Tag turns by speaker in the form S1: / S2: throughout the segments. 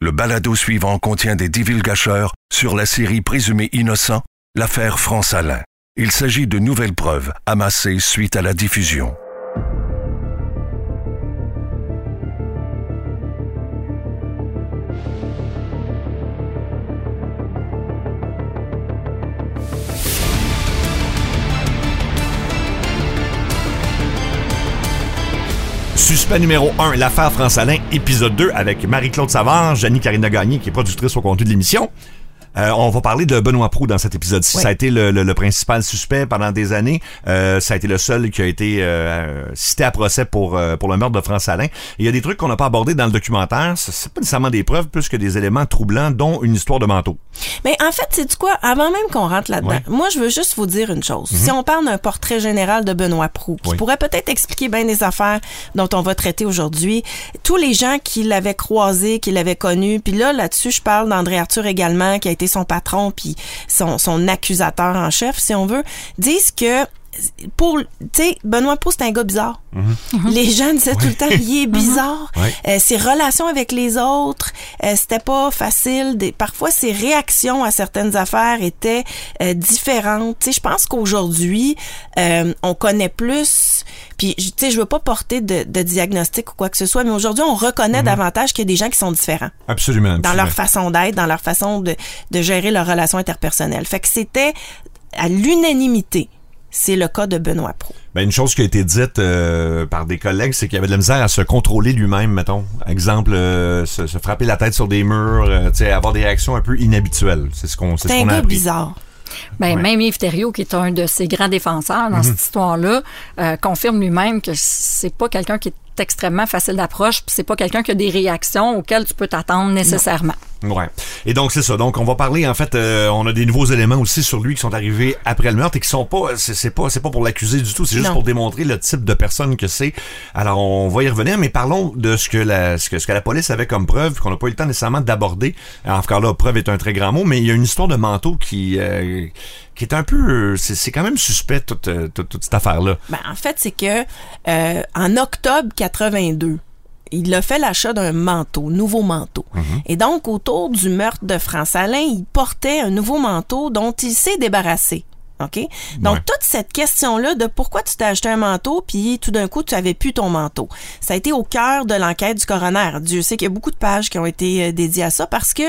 S1: Le balado suivant contient des divulgateurs sur la série présumée innocent, l'affaire France-Alain. Il s'agit de nouvelles preuves amassées suite à la diffusion.
S2: Suspect numéro 1, l'affaire France-Alain, épisode 2 avec Marie-Claude Savard, Jenny Carina Gagné, qui est productrice au contenu de l'émission. Euh, on va parler de Benoît Prou dans cet épisode-ci.
S3: Oui.
S2: Ça a été le, le- le principal suspect pendant des années. Euh, ça a été le seul qui a été euh, cité à procès pour, euh, pour le meurtre de France Alain. Et il y a des trucs qu'on n'a pas abordés dans le documentaire. Ce- C'est pas nécessairement des preuves, plus que des éléments troublants, dont une histoire de manteau.
S3: Mais en fait, c'est quoi? Avant même qu'on rentre là-dedans.
S2: Mhm.
S3: moi, je veux juste vous dire une chose. Si on parle d'un portrait général de Benoît Proux, qui
S2: Oui.
S3: pourrait peut-être expliquer bien des affaires dont on va traiter aujourd'hui, tous les gens qui l'avaient croisé, qui l'avaient connu, puis là, là-dessus, je parle d'André Arthur également, qui a été son patron, puis son, accusateur en chef, si on veut, disent que pour, tu sais, Benoît Proux, c'est un gars bizarre. Les gens disaient tout le temps, il est bizarre.
S2: Ouais.
S3: Euh, ses relations avec les autres, euh, c'était pas facile. Des, parfois, ses réactions à certaines affaires étaient euh, différentes. Tu sais, je pense qu'aujourd'hui, euh, on connaît plus. Puis, tu sais, je veux pas porter de, de diagnostic ou quoi que ce soit, mais aujourd'hui, on reconnaît davantage qu'il y a des gens qui sont différents
S2: Absolument.
S3: dans leur façon d'être, dans leur façon de, de gérer leurs relations interpersonnelles. Fait que c'était à l'unanimité. C'est le cas de Benoît Pro.
S2: Ben, une chose qui a été dite euh, par des collègues, c'est qu'il y avait de la misère à se contrôler lui-même, mettons. Exemple, euh, se, se frapper la tête sur des murs, euh, avoir des réactions un peu inhabituelles. C'est ce qu'on ce
S3: C'est un
S2: qu'on a appris.
S3: bizarre.
S4: Ben,
S2: Ouais.
S4: Même Yves Thériault, qui est un de ses grands défenseurs dans cette histoire-là, euh, confirme lui-même que c'est pas quelqu'un qui est extrêmement facile d'approche, puis c'est pas quelqu'un qui a des réactions auxquelles tu peux t'attendre nécessairement.
S2: Ouais. Et donc c'est ça. Donc on va parler en fait, euh, on a des nouveaux éléments aussi sur lui qui sont arrivés après le meurtre et qui sont pas, c'est pas, c'est pas pour l'accuser du tout. C'est juste
S3: Non.
S2: pour démontrer le type de personne que c'est. Alors on va y revenir, mais parlons de ce que la, ce que, ce que la police avait comme preuve qu'on n'a pas eu le temps nécessairement d'aborder. En tout cas là, preuve est un très grand mot, mais il y a une histoire de manteau qui, euh, qui est un peu, c'est quand même suspect toute, toute, toute cette affaire là.
S3: Ben, en fait, c'est que euh, en octobre 82, il a fait l'achat d'un manteau, nouveau manteau. Et donc, autour du meurtre de France Alain, il portait un nouveau manteau dont il s'est débarrassé. OK? Donc,
S2: Ouais.
S3: toute cette question-là de pourquoi tu t'es acheté un manteau, puis tout d'un coup, tu avais plus ton manteau. Ça a été au cœur de l'enquête du coroner. Dieu sait qu'il y a beaucoup de pages qui ont été euh, dédiées à ça parce que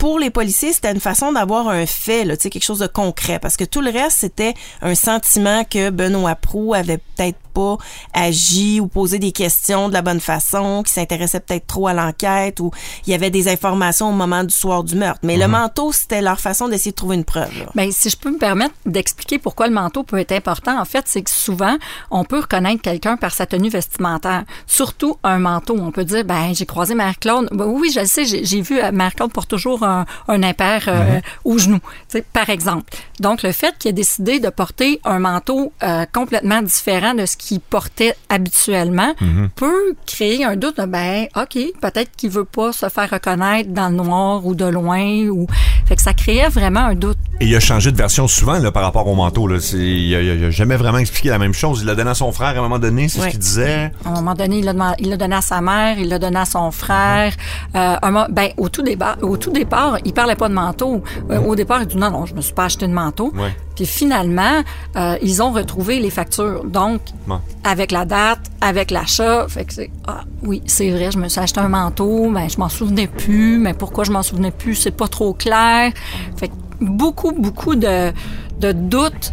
S3: pour les policiers, c'était une façon d'avoir un fait, là, quelque chose de concret. Parce que tout le reste, c'était un sentiment que Benoît Proux avait peut-être pas agi ou posé des questions de la bonne façon, qui s'intéressait peut-être trop à l'enquête ou il y avait des informations au moment du soir du meurtre. Mais le manteau, c'était leur façon d'essayer de trouver une preuve. là.
S4: Ben, si je peux me permettre d'expliquer pourquoi le manteau peut être important, en fait, c'est que souvent, on peut reconnaître quelqu'un par sa tenue vestimentaire. Surtout un manteau. On peut dire, ben, j'ai croisé Marie-Claude. Ben oui, je le sais, j'ai vu euh, Marie-Claude porte toujours un, un impair euh, au genou, tu sais, par exemple. Donc, le fait qu'il ait décidé de porter un manteau euh, complètement différent de ce qu'il portait habituellement peut créer un doute. de, Ben, OK, peut-être qu'il veut pas se faire reconnaître dans le noir ou de loin. ou Fait que ça créait vraiment un doute.
S2: Et il a changé de version souvent là, par rapport au manteau. Là. Il, a, il a jamais vraiment expliqué la même chose. Il l'a donné à son frère à un moment donné, c'est ce qu'il disait.
S4: À un moment donné, il l'a donné à sa mère, il l'a donné à son frère. Euh, un ben, au tout, au tout départ, il parlait pas de manteau. Euh, au départ, il dit non, non, je me suis pas acheté de manteau. Puis finalement, euh, ils ont retrouvé les factures. Donc,
S2: Bon.
S4: avec la date, avec l'achat, fait que c'est ah oui, c'est vrai, je me suis acheté un manteau, mais je m'en souvenais plus, mais pourquoi je m'en souvenais plus, c'est pas trop clair. Fait que beaucoup beaucoup de de doutes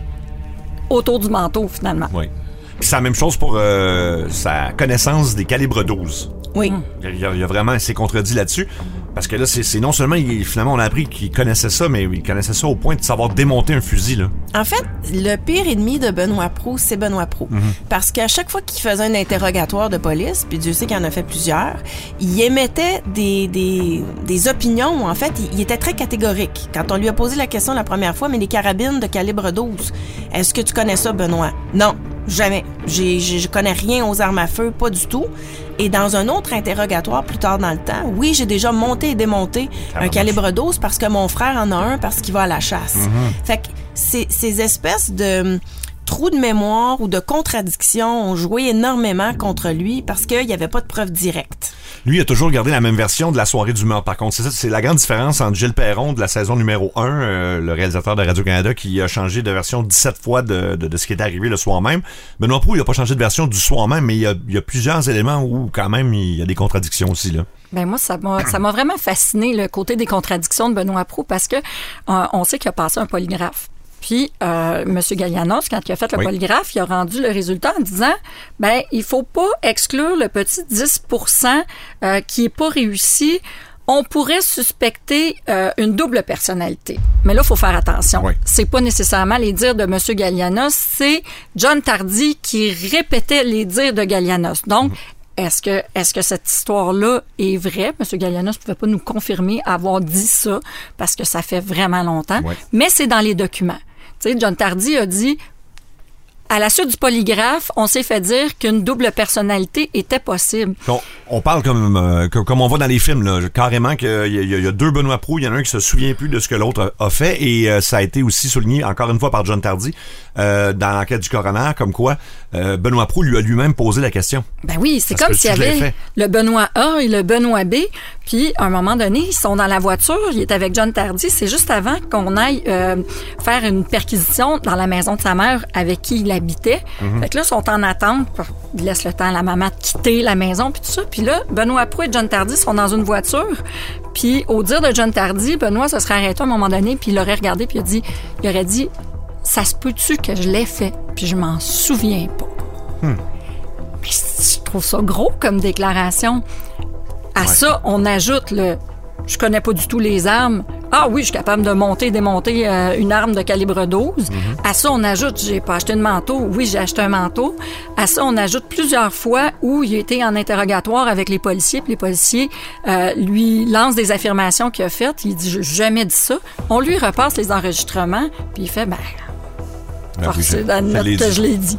S4: autour du manteau finalement.
S2: Oui. Puis c'est la même chose pour euh, sa connaissance des calibres 12.
S3: Oui.
S2: Il y a, il y a vraiment, il s'est contredit là-dessus. Parce que là, c'est non seulement, il- finalement, on a appris qu'il connaissait ça, mais il connaissait ça au point de savoir démonter un fusil, là.
S3: En fait, le pire ennemi de Benoît Proux, c'est Benoît Proux. Parce qu'à chaque fois qu'il faisait un interrogatoire de police, puis Dieu sait qu'il en a fait plusieurs, il émettait des, des, des opinions où, en fait, il, il était très catégorique. Quand on lui a posé la question la première fois, mais les carabines de calibre 12, est-ce que tu connais ça, Benoît? Non, jamais. Je connais rien aux armes à feu, pas du tout. Et dans un autre interrogatoire plus tard dans le temps, oui, j'ai déjà monté et démonté un calibre 12 parce que mon frère en a un parce qu'il va à la chasse. Fait que ces, ces espèces de trous de mémoire ou de contradictions ont joué énormément contre lui parce qu'il n'y avait pas de preuves directes.
S2: Lui, il a toujours gardé la même version de la soirée du meurtre. Par contre, c'est ça, c'est la grande différence entre Gilles Perron de la saison numéro 1, euh, le réalisateur de Radio-Canada, qui a changé de version 17 fois de, de, de ce qui est arrivé le soir même. Benoît Proux, il a pas changé de version du soir même, mais il y a, il y a plusieurs éléments où, quand même, il y a des contradictions aussi, là.
S4: Ben moi, ça m'a, ça m'a vraiment fasciné le côté des contradictions de Benoît Proux parce que euh, on sait qu'il a passé un polygraphe. Puis, euh, M. Gallianos, quand il a fait le
S2: Oui.
S4: polygraphe, il a rendu le résultat en disant, ben, il faut pas exclure le petit 10% euh, qui est pas réussi. On pourrait suspecter euh, une double personnalité. Mais là, il faut faire attention.
S2: Oui.
S4: C'est pas nécessairement les dires de M. Gallianos, c'est John Tardy qui répétait les dires de Gallianos. Donc, est-ce que, est-ce que cette histoire-là est vraie? M. Gallianos ne pouvait pas nous confirmer avoir dit ça parce que ça fait vraiment longtemps.
S2: Ouais.
S4: Mais c'est dans les documents. John Tardy a dit, à la suite du polygraphe, on s'est fait dire qu'une double personnalité était possible.
S2: On parle comme, euh, que- comme on voit dans les films, là, carrément qu'il y, a- il y a deux Benoît Proux, il y en a un qui se souvient plus de ce que l'autre a, fait, et euh, ça a été aussi souligné encore une fois par John Tardy euh, dans l'enquête du coroner, comme quoi Benoît Proux lui a lui-même posé la question.
S4: Ben oui, c'est comme s'il y avait le Benoît A et le Benoît B, puis à un moment donné, ils sont dans la voiture, il est avec John Tardy, c'est juste avant qu'on aille faire une perquisition dans la maison de sa mère avec qui il habitait.
S2: Mhm.
S4: Fait que là, ils sont en attente, pour- ils laissent le temps à la maman de quitter la maison, puis tout ça. Puis là, Benoît Proux et John Tardy sont dans une voiture, puis au dire de John Tardy, Benoît se serait arrêté à un moment donné, puis il l'aurait regardé, puis il a dit, il aurait dit, ça se peut-tu que je l'ai fait, puis je m'en souviens pas. Mais je trouve ça gros comme déclaration. À ça, on ajoute le je connais pas du tout les armes. Ah oui, je suis capable de monter et démonter euh, une arme de calibre 12. À ça, on ajoute j'ai pas acheté de manteau. Oui, j'ai acheté un manteau. À ça, on ajoute plusieurs fois où il a été en interrogatoire avec les policiers, puis les policiers euh, lui lancent des affirmations qu'il a faites. Il dit j'ai jamais dit ça. On lui repasse les enregistrements, puis il fait ben
S2: Ben oui, je-
S4: d'admettre
S2: je l'ai
S4: que
S2: dit.
S4: je l'ai dit.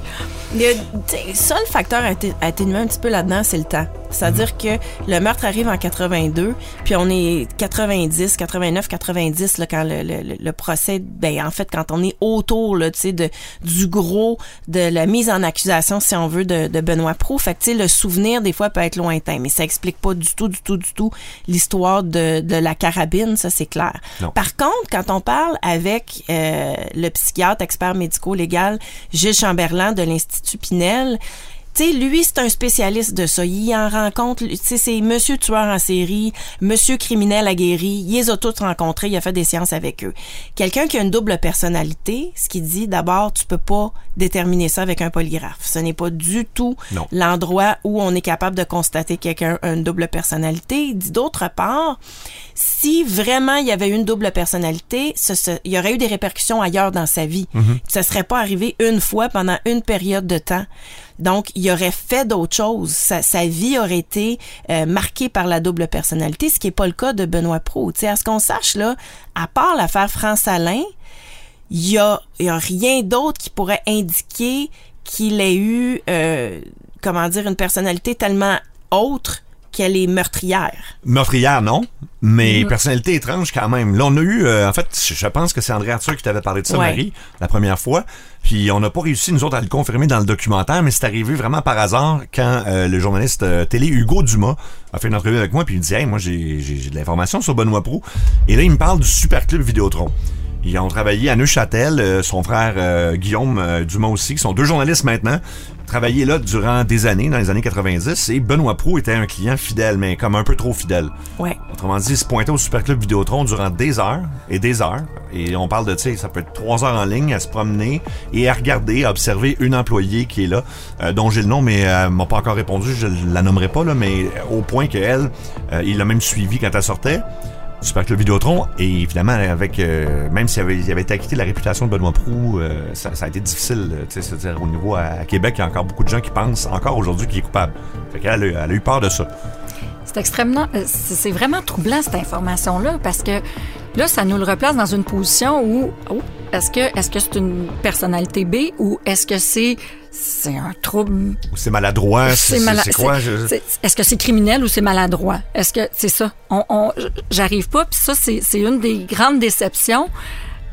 S3: Il y a- t'sais, ça, le facteur à atté- atténuer un petit peu là-dedans, c'est le temps. C'est-à-dire que le meurtre arrive en 82, puis on est 90, 89, 90 là, quand le, le, le- procès, ben en fait quand on est autour là, tu sais, de du gros de la mise en accusation, si on veut, de, de Benoît Proux. Fait que le souvenir des fois peut être lointain, mais ça explique pas du tout, du tout, du tout l'histoire de, de la carabine, ça c'est clair.
S2: Non.
S3: Par contre, quand on parle avec euh, le psychiatre expert médico-légal Gilles Chamberlain de l'Institut Pinel, tu sais, lui, c'est un spécialiste de ça. Il en rencontre, tu sais, c'est monsieur tueur en série, monsieur criminel aguerri. Il les a tous rencontrés, il a fait des séances avec eux. Quelqu'un qui a une double personnalité, ce qui dit, d'abord, tu peux pas déterminer ça avec un polygraphe. Ce n'est pas du tout l'endroit où on est capable de constater quelqu'un a une double personnalité. Il dit d'autre part, si vraiment il y avait une double personnalité, ce, ce- il y aurait eu des répercussions ailleurs dans sa vie. Ça serait pas arrivé une fois pendant une période de temps. Donc, il aurait fait d'autres choses. Sa, sa vie aurait été euh, marquée par la double personnalité, ce qui est pas le cas de Benoît Pro. Tu sais, à ce qu'on sache là, à part l'affaire France Alain, il y a, y a rien d'autre qui pourrait indiquer qu'il ait eu, euh, comment dire, une personnalité tellement autre qu'elle est meurtrière.
S2: Meurtrière, non, mais
S3: Mm.
S2: personnalité étrange quand même. Là, on a eu, euh, en fait, je pense que c'est André Arthur qui t'avait parlé de ça,
S3: Ouais.
S2: Marie, la première fois. Puis on n'a pas réussi, nous autres, à le confirmer dans le documentaire, mais c'est arrivé vraiment par hasard quand euh, le journaliste euh, télé Hugo Dumas a fait une entrevue avec moi, puis il me dit Hey, moi, j'ai de l'information sur Benoît Proux. Et là, il me parle du Super Club Vidéotron. Ils ont travaillé à Neuchâtel, euh, son frère euh, Guillaume euh, Dumas aussi, qui sont deux journalistes maintenant, travaillé là durant des années, dans les années 90, et Benoît Proux était un client fidèle, mais comme un peu trop fidèle.
S3: Ouais.
S2: Autrement dit, il se pointait au Super Club Vidéotron durant des heures et des heures. Et on parle de, tu sais, ça peut être trois heures en ligne à se promener et à regarder, à observer une employée qui est là, euh, dont j'ai le nom, mais elle m'a pas encore répondu, je la nommerai pas, là, mais au point qu'elle, euh, il l'a même suivi quand elle sortait. Club Vidéotron, et évidemment, avec euh, même s'il avait, il avait acquitté la réputation de Benoît Proux, euh, ça, a été difficile, euh, c'est-à-dire au niveau à, Québec, il y a encore beaucoup de gens qui pensent encore aujourd'hui qu'il est coupable. Fait qu'elle elle a eu peur de ça.
S4: C'est extrêmement, euh, c'est vraiment troublant cette information-là parce que là, ça nous le replace dans une position où, oh, est-ce que, est-ce que c'est une personnalité B ou est-ce que c'est, c'est un trouble
S2: C'est maladroit, c'est quoi? je-
S4: Est-ce que c'est criminel ou c'est maladroit? Est-ce que c'est ça? On, on- J'arrive pas, puis ça, c'est une des grandes déceptions.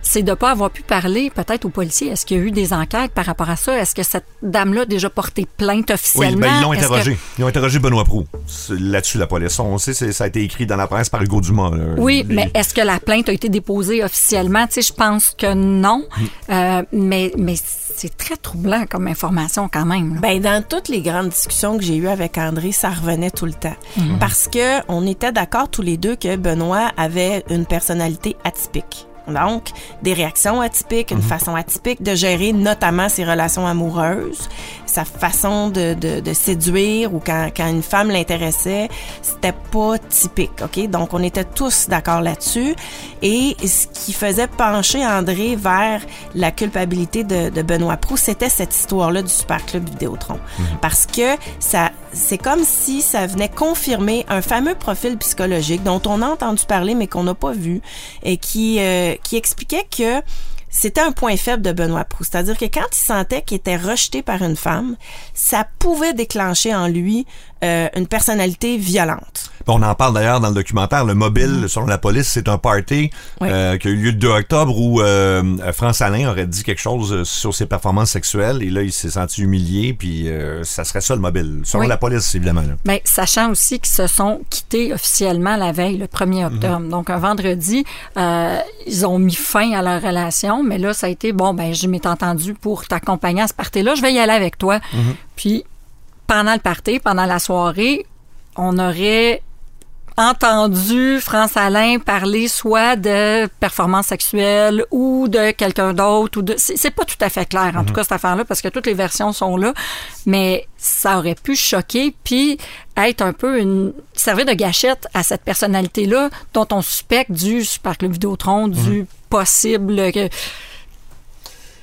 S4: C'est de pas avoir pu parler peut-être aux policiers. Est-ce qu'il y a eu des enquêtes par rapport à ça? Est-ce que cette dame-là a déjà porté plainte officiellement?
S2: Oui, ben, ils l'ont
S4: que-
S2: interrogé. Ils ont interrogé Benoît Proux. C'est Là-dessus, la police. On sait, ça a été écrit dans la presse par Hugo Dumas. là.
S4: Oui,
S2: Les-
S4: mais est-ce que la plainte a été déposée officiellement? Tu sais, je pense que non. Euh, mais mais c'est très troublant comme information quand même. là.
S3: Ben, dans toutes les grandes discussions que j'ai eues avec André, ça revenait tout le temps. Parce que on était d'accord tous les deux que Benoît avait une personnalité atypique. Donc, des réactions atypiques, une façon atypique de gérer notamment ses relations amoureuses, sa façon de, de, de séduire ou quand, quand une femme l'intéressait, c'était pas typique, OK? Donc, on était tous d'accord là-dessus. Et ce qui faisait pencher André vers la culpabilité de, de Benoît Proust, c'était cette histoire-là du Super Club Vidéotron. Parce que ça, c'est comme si ça venait confirmer un fameux profil psychologique dont on a entendu parler mais qu'on n'a pas vu et qui, euh, qui expliquait que c'était un point faible de Benoît Proust. C'est-à-dire que quand il sentait qu'il était rejeté par une femme, ça pouvait déclencher en lui euh, une personnalité violente.
S2: On en parle d'ailleurs dans le documentaire. Le mobile, selon la police, c'est un party
S3: Oui.
S2: euh, qui a eu lieu le 2 octobre où euh, France Alain aurait dit quelque chose euh, sur ses performances sexuelles et là, il s'est senti humilié puis euh, ça serait ça le mobile. Selon
S4: Oui.
S2: la police, évidemment. là.
S4: Ben, sachant aussi qu'ils se sont quittés officiellement la veille, le 1er octobre. Donc, un vendredi, euh, ils ont mis fin à leur relation, mais là, ça a été, bon, ben, je m'étais entendu pour t'accompagner à ce party-là, je vais y aller avec toi. Puis, pendant le party, pendant la soirée, on aurait entendu France Alain parler soit de performance sexuelle ou de quelqu'un d'autre ou de c'est pas tout à fait clair en tout cas cette affaire là parce que toutes les versions sont là mais ça aurait pu choquer puis être un peu une servir de gâchette à cette personnalité là dont on suspecte du Super Club Vidéotron du possible que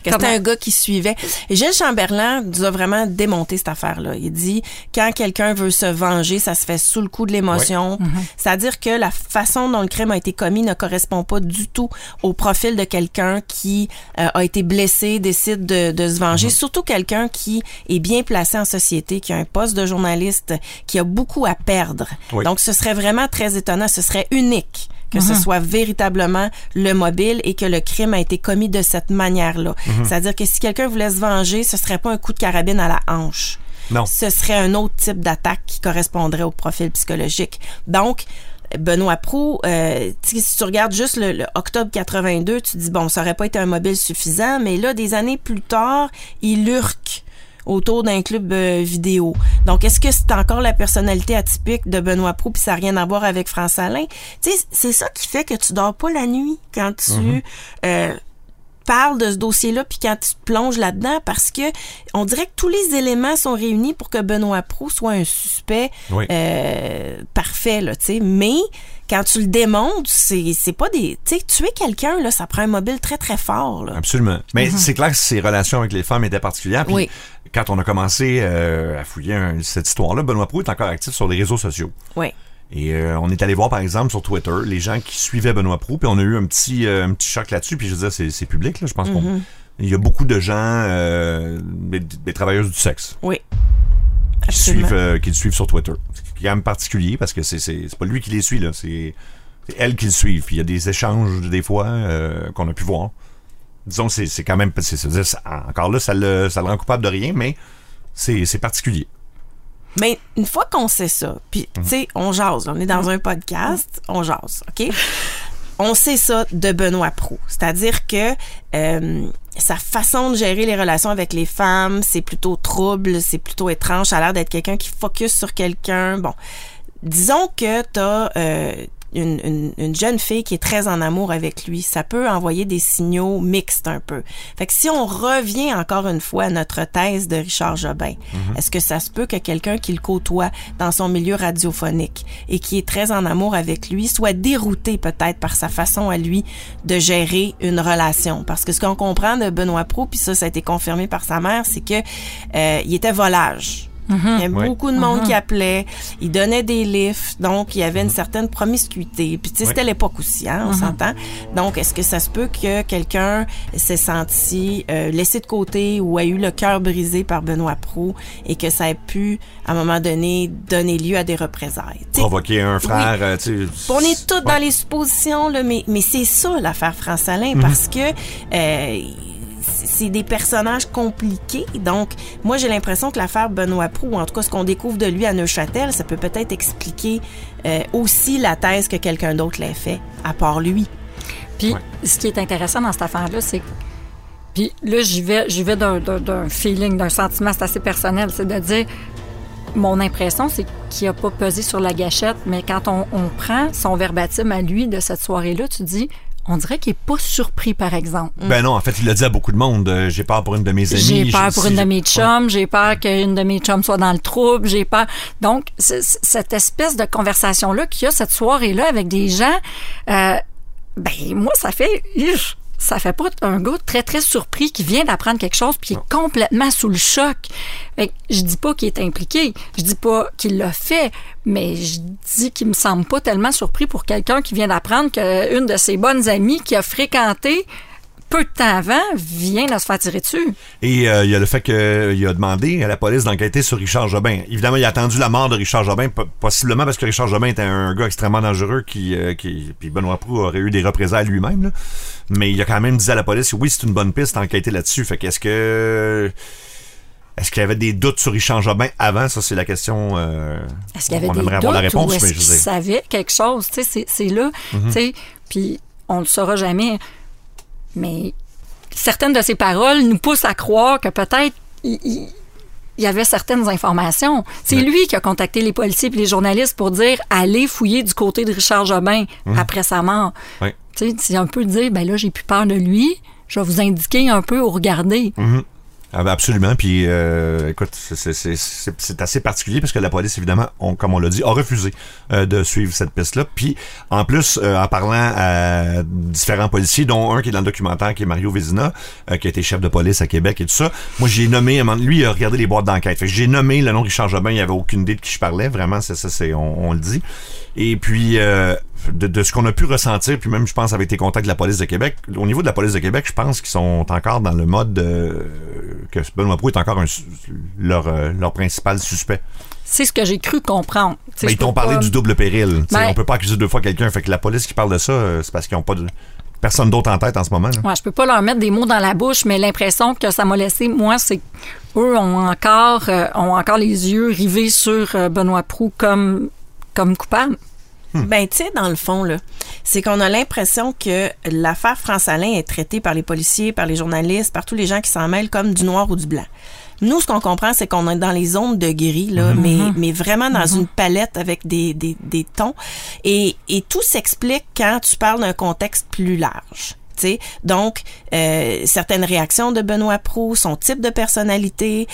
S3: que c'était un gars qui suivait. Et Gilles Chamberlain nous a vraiment démonté cette affaire-là. Il dit quand quelqu'un veut se venger, ça se fait sous le coup de l'émotion. C'est-à-dire que la façon dont le crime a été commis ne correspond pas du tout au profil de quelqu'un qui euh, a été blessé, décide de, de se venger. Surtout quelqu'un qui est bien placé en société, qui a un poste de journaliste, qui a beaucoup à perdre.
S2: Oui.
S3: Donc ce serait vraiment très étonnant, ce serait unique que ce soit véritablement le mobile et que le crime a été commis de cette manière-là. C'est-à-dire que si quelqu'un voulait se venger, ce serait pas un coup de carabine à la hanche.
S2: Non.
S3: Ce serait un autre type d'attaque qui correspondrait au profil psychologique. Donc, Benoît Proux, euh, si tu regardes juste le, le octobre 82, tu dis, bon, ça aurait pas été un mobile suffisant, mais là, des années plus tard, il lurque autour d'un club euh, vidéo. Donc, est-ce que c'est encore la personnalité atypique de Benoît Proux puis ça n'a rien à voir avec France Alain? Tu sais, c'est ça qui fait que tu dors pas la nuit quand tu euh, parles de ce dossier-là puis quand tu te plonges là-dedans parce que on dirait que tous les éléments sont réunis pour que Benoît Proux soit un suspect
S2: Oui.
S3: euh, parfait, là, tu sais. Mais quand tu le démontres, c'est c'est pas des... Tu sais, tuer quelqu'un, là, ça prend un mobile très, très fort, là.
S2: Absolument. Mais c'est clair que ses relations avec les femmes étaient particulières. Puis
S3: Oui.
S2: quand on a commencé euh, à fouiller un- cette histoire-là, Benoît Proux est encore actif sur les réseaux sociaux.
S3: Oui.
S2: Et euh, on est allé voir, par exemple, sur Twitter, les gens qui suivaient Benoît Proux, puis on a eu un petit, euh, un petit choc là-dessus. Puis je veux dire, c'est, c'est public, là. Je pense qu'on. Il y a beaucoup de gens, des, des travailleuses du sexe,
S3: Oui.
S2: qui, suivent, qui le suivent sur Twitter. C'est quand même particulier parce que c'est, pas lui qui les suit, là. C'est, c'est elle qui le suit. Puis il y a des échanges, des fois, euh, qu'on a pu voir. Disons, c'est, c'est quand même. Encore là, ça le, ça le rend coupable de rien, mais c'est, c'est particulier.
S3: Mais une fois qu'on sait ça, puis tu sais, on jase, là, on est dans un podcast, on jase, OK? On sait ça de Benoît Proux. C'est-à-dire que euh, sa façon de gérer les relations avec les femmes, c'est plutôt trouble, c'est plutôt étrange. Ça a l'air d'être quelqu'un qui focus sur quelqu'un. Bon, disons que t'as euh, une, une, une jeune fille qui est très en amour avec lui, ça peut envoyer des signaux mixtes un peu. Fait que si on revient encore une fois à notre thèse de Richard Jobin, est-ce que ça se peut que quelqu'un qui le côtoie dans son milieu radiophonique et qui est très en amour avec lui soit dérouté peut-être par sa façon à lui de gérer une relation? Parce que ce qu'on comprend de Benoît Pro, puis ça, ça a été confirmé par sa mère, c'est que euh, il était volage. Il y avait
S2: Oui.
S3: beaucoup de monde qui appelait. Il donnait des lifts. Donc, il y avait une certaine promiscuité. Puis, tu sais,
S2: Oui.
S3: c'était l'époque aussi, hein, on s'entend. Donc, est-ce que ça se peut que quelqu'un s'est senti euh, laissé de côté ou a eu le cœur brisé par Benoît Proux et que ça ait pu, à un moment donné, donner lieu à des représailles? Tu sais,
S2: Provoquer un frère, euh, tu sais.
S3: on est tous
S2: Ouais.
S3: dans les suppositions, là, mais, mais c'est ça l'affaire France Alain,
S2: Mhm.
S3: parce que euh, c'est des personnages compliqués. Donc, moi, j'ai l'impression que l'affaire Benoît Proux, ou en tout cas ce qu'on découvre de lui à Neuchâtel, ça peut peut-être expliquer euh, aussi la thèse que quelqu'un d'autre l'ait fait, à part lui.
S4: Puis,
S2: Ouais.
S4: ce qui est intéressant dans cette affaire-là, c'est que. Puis là, j'y vais, j'y vais d'un, d'un- d'un feeling, d'un sentiment, c'est assez personnel. C'est de dire. Mon impression, c'est qu'il n'a pas pesé sur la gâchette, mais quand on, on prend son verbatim à lui de cette soirée-là, tu dis. On dirait qu'il n'est pas surpris, par exemple.
S2: Ben non, en fait, il l'a dit à beaucoup de monde. euh, j'ai peur pour une de mes amies.
S4: J'ai peur pour
S2: si
S4: une de mes chums, j'ai peur qu'une de mes chums soit dans le trouble, j'ai peur. Donc, cette espèce de conversation-là qu'il y a cette soirée-là avec des gens, euh, ben, moi, ça fait, Ugh, ça fait pas un gars très, très surpris qui vient d'apprendre quelque chose puis qui est complètement sous le choc. Fait que je dis pas qu'il est impliqué, je dis pas qu'il l'a fait, mais je dis qu'il me semble pas tellement surpris pour quelqu'un qui vient d'apprendre qu'une de ses bonnes amies qui a fréquenté peu de temps avant vient de se faire tirer dessus.
S2: Et euh, il y a le fait qu'il a demandé à la police d'enquêter sur Richard Jobin. Évidemment, il a attendu la mort de Richard Jobin, po- possiblement parce que Richard Jobin était un gars extrêmement dangereux qui, euh, qui puis Benoît Proux aurait eu des représailles lui-même. Mais il a quand même dit à la police, oui, c'est une bonne piste d'enquêter là-dessus. Fait qu'est-ce que est-ce qu'il y avait des doutes sur Richard Jobin avant? Ça, c'est la question. euh,
S4: Est-ce qu'il y avait
S2: on
S4: des
S2: aimerait
S4: doutes
S2: avoir la réponse,
S4: ou est-ce
S2: mais je
S4: qu'il savait quelque chose? C'est, c'est là,
S2: Mhm.
S4: puis on le saura jamais. Mais certaines de ses paroles nous poussent à croire que peut-être il, y avait certaines informations. C'est
S2: Ouais.
S4: lui qui a contacté les policiers et les journalistes pour dire allez fouiller du côté de Richard Jobin
S2: Mhm.
S4: après sa mort.
S2: Ouais.
S4: Tu sais, c'est un peu dire ben là j'ai plus peur de lui. Je vais vous indiquer un peu où regarder.
S2: Mhm. Ah ben absolument. Puis, euh, écoute, c'est- assez particulier parce que la police, évidemment, on- comme on l'a dit, a refusé euh, de suivre cette piste-là. Puis, en plus, euh, en parlant à différents policiers, dont un qui est dans le documentaire, qui est Mario Vézina, euh, qui a été chef de police à Québec et tout ça, moi, j'ai nommé, lui, il a regardé les boîtes d'enquête. J'ai nommé le nom de Richard Jobin, il n'y avait aucune idée de qui je parlais. Vraiment, c'est ça, c'est on, on le dit. Et puis, euh, de, de ce qu'on a pu ressentir, puis même, je pense, avec tes contacts de la police de Québec, au niveau de la police de Québec, je pense qu'ils sont encore dans le mode euh, que Benoît Proux est encore un su- leur, euh, leur principal suspect.
S4: C'est ce que j'ai cru comprendre.
S2: Mais ils t'ont parlé
S4: pas-
S2: du double péril.
S4: Ben-
S2: on peut pas accuser deux fois quelqu'un. Fait que la police qui parle de ça, euh, c'est parce qu'ils ont pas de personne d'autre en tête en ce moment. là.
S4: Ouais, je peux pas leur mettre des mots dans la bouche, mais l'impression que ça m'a laissé, moi, c'est qu'eux ont encore, euh, ont encore les yeux rivés sur euh, Benoît Proux comme, comme coupable.
S3: Ben, tu sais, dans le fond, là, c'est qu'on a l'impression que l'affaire France-Alain est traitée par les policiers, par les journalistes, par tous les gens qui s'en mêlent comme du noir ou du blanc. Nous, ce qu'on comprend, c'est qu'on est dans les zones de gris, là, mais, mais vraiment dans une palette avec des, des, des tons. Et, et tout s'explique quand tu parles d'un contexte plus large. tu sais. Donc, euh, certaines réactions de Benoît Proux, son type de personnalité,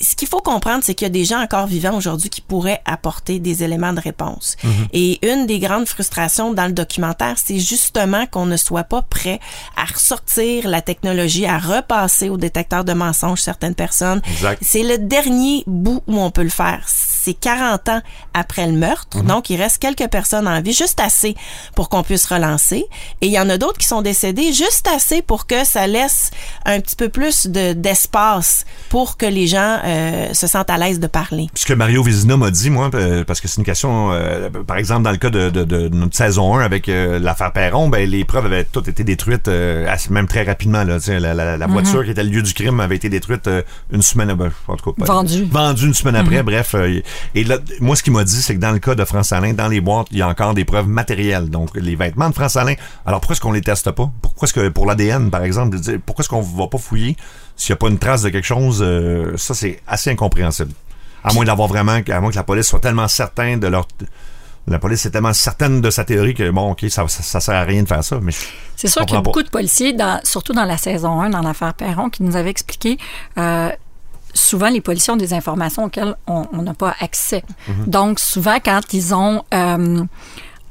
S3: ce qu'il faut comprendre, c'est qu'il y a des gens encore vivants aujourd'hui qui pourraient apporter des éléments de réponse. Et une des grandes frustrations dans le documentaire, c'est justement qu'on ne soit pas prêt à ressortir la technologie, à repasser au détecteur de mensonges certaines personnes. C'est le dernier bout où on peut le faire. C'est 40 ans après le meurtre, donc il reste quelques personnes en vie, juste assez pour qu'on puisse relancer. Et il y en a d'autres qui sont décédés, juste assez pour que ça laisse un petit peu plus de d'espace pour que les gens euh, se sentent à l'aise de parler.
S2: Ce que Mario Vézina m'a dit, moi, euh, parce que c'est une question, euh, par exemple, dans le cas de, de- de notre saison 1 avec euh, l'affaire Perron, ben, les preuves avaient toutes été détruites, euh, assez- même très rapidement. Là, la, la- la voiture qui était le lieu du crime avait été détruite euh, une semaine, ben, en tout cas, pas-
S4: Vendue.
S2: vendue une semaine après. Bref, euh, et là, moi, ce qu'il m'a dit, c'est que dans le cas de France Alain, dans les boîtes, il y a encore des preuves matérielles. Donc, les vêtements de France Alain. Alors, pourquoi est-ce qu'on les teste pas? Pourquoi est-ce que pour l'ADN, par exemple, de dire, pourquoi est-ce qu'on va pas fouiller s'il n'y a pas une trace de quelque chose euh, Ça, c'est assez incompréhensible. À moins d'avoir vraiment, à moins que la police soit tellement certaine de leur. La police est tellement certaine de sa théorie que bon, ok, ça, ça, ça sert à rien de faire ça. Mais
S4: C'est sûr qu'il y a
S2: pas.
S4: beaucoup de policiers, dans- surtout dans la saison 1, dans l'affaire Perron, qui nous avaient expliqué. euh, souvent, les policiers ont des informations auxquelles on n'a pas accès.
S2: Mhm.
S4: Donc, souvent, quand ils ont euh,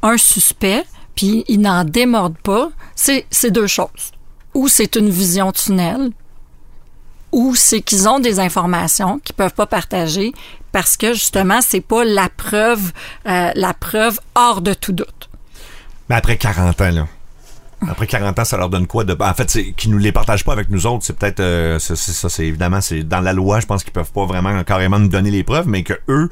S4: un suspect, puis ils n'en démordent pas, c'est c'est deux choses. Ou c'est une vision tunnel, ou c'est qu'ils ont des informations qu'ils peuvent pas partager parce que justement c'est pas la preuve euh, la preuve hors de tout doute.
S2: Mais après 40 ans, là. Après 40 ans, ça leur donne quoi de. En fait, c'est qu'ils nous les partagent pas avec nous autres. C'est peut-être. euh, ça, c'est évidemment, c'est dans la loi, je pense qu'ils peuvent pas vraiment carrément nous donner les preuves, mais que eux.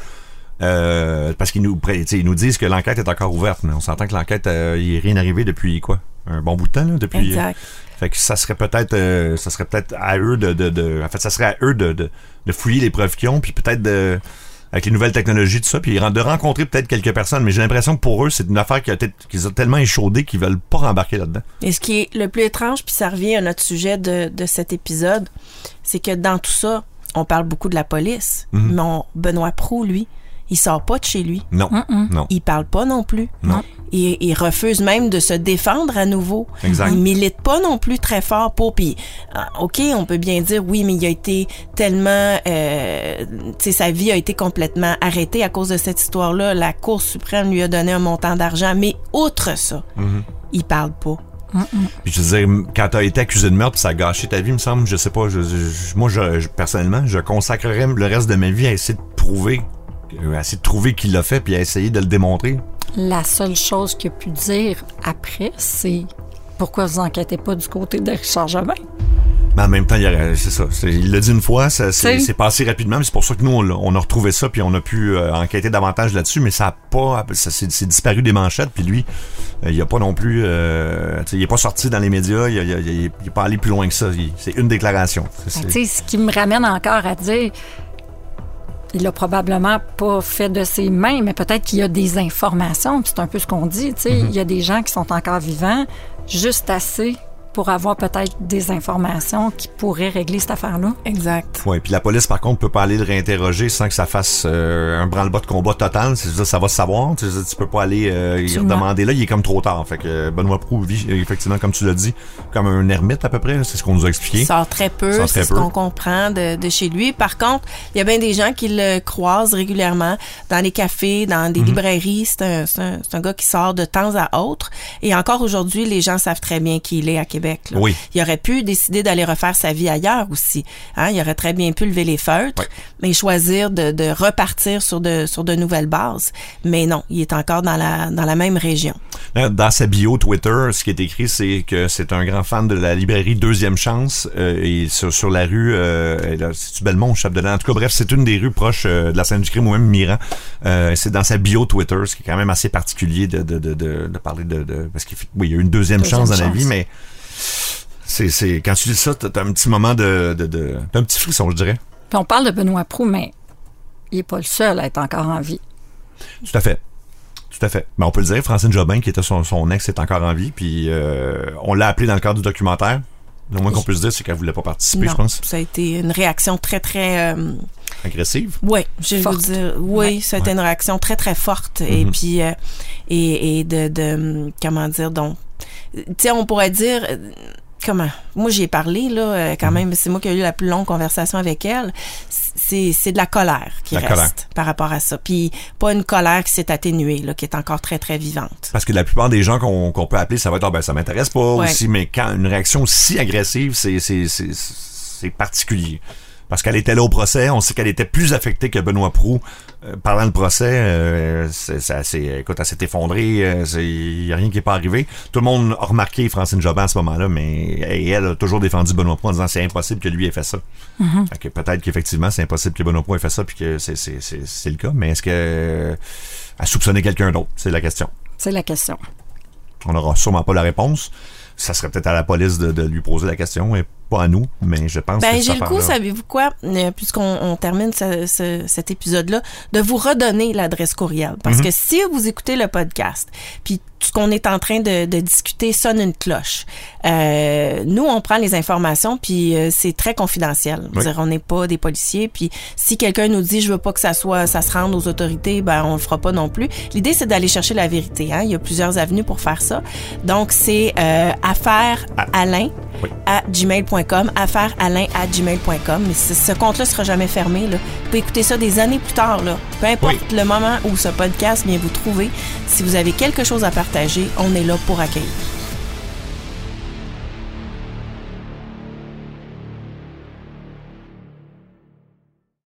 S2: euh, parce qu'ils nous, ils nous disent que l'enquête est encore ouverte, mais on s'entend que l'enquête, euh, il est rien arrivé depuis quoi? Un bon bout de temps, là, depuis.
S3: Exact.
S2: Fait que ça serait peut-être, euh, ça serait peut-être à eux de, de, de- en fait, ça serait à eux de, de, de fouiller les preuves qu'ils ont, puis peut-être de, avec les nouvelles technologies, tout ça, puis de rencontrer peut-être quelques personnes. Mais j'ai l'impression que pour eux, c'est une affaire qui a été- qu'ils ont tellement échaudé qu'ils veulent pas rembarquer là-dedans.
S3: Et ce qui est le plus étrange, puis ça revient à notre sujet de, de cet épisode, c'est que dans tout ça, on parle beaucoup de la police,
S2: Mhm.
S3: mais on- Benoît Prou, lui, il sort pas de chez lui.
S2: Non, non.
S3: Il parle pas non plus.
S2: Non.
S3: Il, il refuse même de se défendre à nouveau.
S2: Exact.
S3: Il milite pas non plus très fort pour. Puis, ah, ok, on peut bien dire oui, mais il a été tellement, euh, tu sais, sa vie a été complètement arrêtée à cause de cette histoire-là. La Cour suprême lui a donné un montant d'argent, mais outre ça,
S2: Mhm.
S3: il parle pas.
S2: Puis je veux dire, quand t'as été accusé de meurtre, ça a gâché ta vie, me semble, je sais pas, je, je- moi, je, je- personnellement, je consacrerais le reste de ma vie à essayer de prouver, euh, à essayer de trouver qui l'a fait, puis à essayer de le démontrer.
S4: La seule chose qu'il a pu dire après, c'est pourquoi vous enquêtez pas du côté de Richard Jobin?
S2: Mais en même temps, aurait- c'est ça. il l'a dit une fois, ça, c'est, passé rapidement, mais c'est pour ça que nous, on, a retrouvé ça, puis on a pu euh, enquêter davantage là-dessus, mais ça a pas, ça, c'est, disparu des manchettes, puis lui, euh, il a pas non plus, euh, il est pas sorti dans les médias, il, a- il a- il est- il est pas allé plus loin que ça. C'est une déclaration. C'est-
S4: Ben,
S2: c'est-
S4: tu sais, ce qui me ramène encore à dire, il a probablement pas fait de ses mains, mais peut-être qu'il y a des informations. C'est un peu ce qu'on dit. Tu sais,
S2: Mm-hmm.
S4: il y a des gens qui sont encore vivants, juste assez pour avoir peut-être des informations qui pourraient régler cette affaire-là.
S3: Exact.
S2: Ouais, puis la police, par contre, peut pas aller le réinterroger sans que ça fasse euh, un branle-bas de combat total. C'est-à-dire, ça va se savoir. Tu, sais, tu peux pas aller euh, y redemander là. Il est comme trop tard. Fait que Benoît Proux vit, euh, effectivement, comme tu l'as dit, comme un ermite à peu près. C'est ce qu'on nous a expliqué.
S3: Il sort très peu,
S2: Sort
S3: c'est
S2: très
S3: ce
S2: peu.
S3: qu'on comprend de, de chez lui. Par contre, il y a bien des gens qui le croisent régulièrement dans les cafés, dans
S2: Mhm.
S3: des librairies. C'est un, c'est un, c'est un gars qui sort de temps à autre. Et encore aujourd'hui, les gens savent très bien qui il est à Québec. Là.
S2: Oui.
S3: Il aurait pu décider d'aller refaire sa vie ailleurs aussi. Hein? Il aurait très bien pu lever les feutres,
S2: Ouais.
S3: mais choisir de, de repartir sur de, sur de nouvelles bases. Mais non, il est encore dans la, dans la même région.
S2: Dans sa bio Twitter, ce qui est écrit, c'est que c'est un grand fan de la librairie Deuxième Chance euh, et sur, sur la rue, euh, c'est-tu Belmont Chapdelaine? En tout cas, bref, c'est une des rues proches euh, de la scène du crime ou même Miran. Euh, c'est dans sa bio Twitter, ce qui est quand même assez particulier de, de, de, de, de parler de, de parce qu'il oui, il y a eu une deuxième,
S4: Deuxième
S2: chance dans la vie, mais c'est, c'est quand tu dis ça, t'as, un petit moment de, de, un petit frisson, je dirais.
S4: Puis on parle de Benoît Proux, mais il n'est pas le seul à être encore en vie.
S2: Tout à fait. Tout à fait. Mais on peut le dire, Francine Jobin, qui était son, son ex, est encore en vie, puis euh, on l'a appelé dans le cadre du documentaire. Le moins qu'on peut se dire, c'est qu'elle voulait pas participer,
S3: non,
S2: je pense.
S3: ça a été une réaction très, très... euh,
S2: Agressive.
S3: Oui, je vais vous dire, oui,
S4: Ouais.
S3: c'était une réaction très très forte et
S2: Mhm.
S3: puis euh, et, et de, de comment dire donc tu sais on pourrait dire euh, comment? Moi j'ai parlé là euh,
S2: Mhm.
S3: quand même c'est moi qui ai eu la plus longue conversation avec elle c'est c'est de la colère qui
S2: La
S3: reste
S2: colère.
S3: par rapport à ça puis pas une colère qui s'est atténuée là qui est encore très très vivante
S2: Parce que la plupart des gens qu'on peut appeler, ça va être, ah ben, ça m'intéresse pas
S3: Ouais.
S2: aussi, mais quand une réaction si agressive, c'est, c'est, c'est, c'est particulier. Parce qu'elle était là au procès, on sait qu'elle était plus affectée que Benoît Prou. Euh, pendant le procès, euh, c'est, ça, c'est, écoute, elle s'est effondrée, euh, c'est- il y a rien qui est pas arrivé. Tout le monde a remarqué Francine Jobin à ce moment-là, mais elle a toujours défendu Benoît Prou en disant c'est impossible que lui ait fait ça. Fait que peut-être qu'effectivement, c'est impossible que Benoît Prou ait fait ça, puis que c'est, c'est, c'est, c'est le cas, mais est-ce que euh, a soupçonné quelqu'un d'autre? C'est la question.
S4: C'est la question.
S2: On n'aura sûrement pas la réponse. Ça serait peut-être à la police de, de lui poser la question et pas à nous, mais je pense
S3: Ben,
S2: que
S3: j'ai le coup, savez-vous quoi, euh, puisqu'on on termine ce- ce- cet épisode-là, de vous redonner l'adresse courriel. Parce
S2: Mhm.
S3: que si vous écoutez le podcast, puis tout ce qu'on est en train de, de discuter sonne une cloche, euh, nous, on prend les informations, puis euh, c'est très confidentiel.
S2: Oui.
S3: dire, on n'est pas des policiers, puis si quelqu'un nous dit, je veux pas que ça soit, ça se rende aux autorités, ben, on le fera pas non plus. L'idée, c'est d'aller chercher la vérité. Hein? Il y a plusieurs avenues pour faire ça. Donc, c'est euh, affaire Alain
S2: Oui.
S3: à gmail.com, affaire Alain à gmail.com. Mais ce, compte-là sera jamais fermé. Là. Vous pouvez écouter ça des années plus tard. Là. Peu importe le moment où ce podcast vient vous trouver, si vous avez quelque chose à on est là pour accueillir.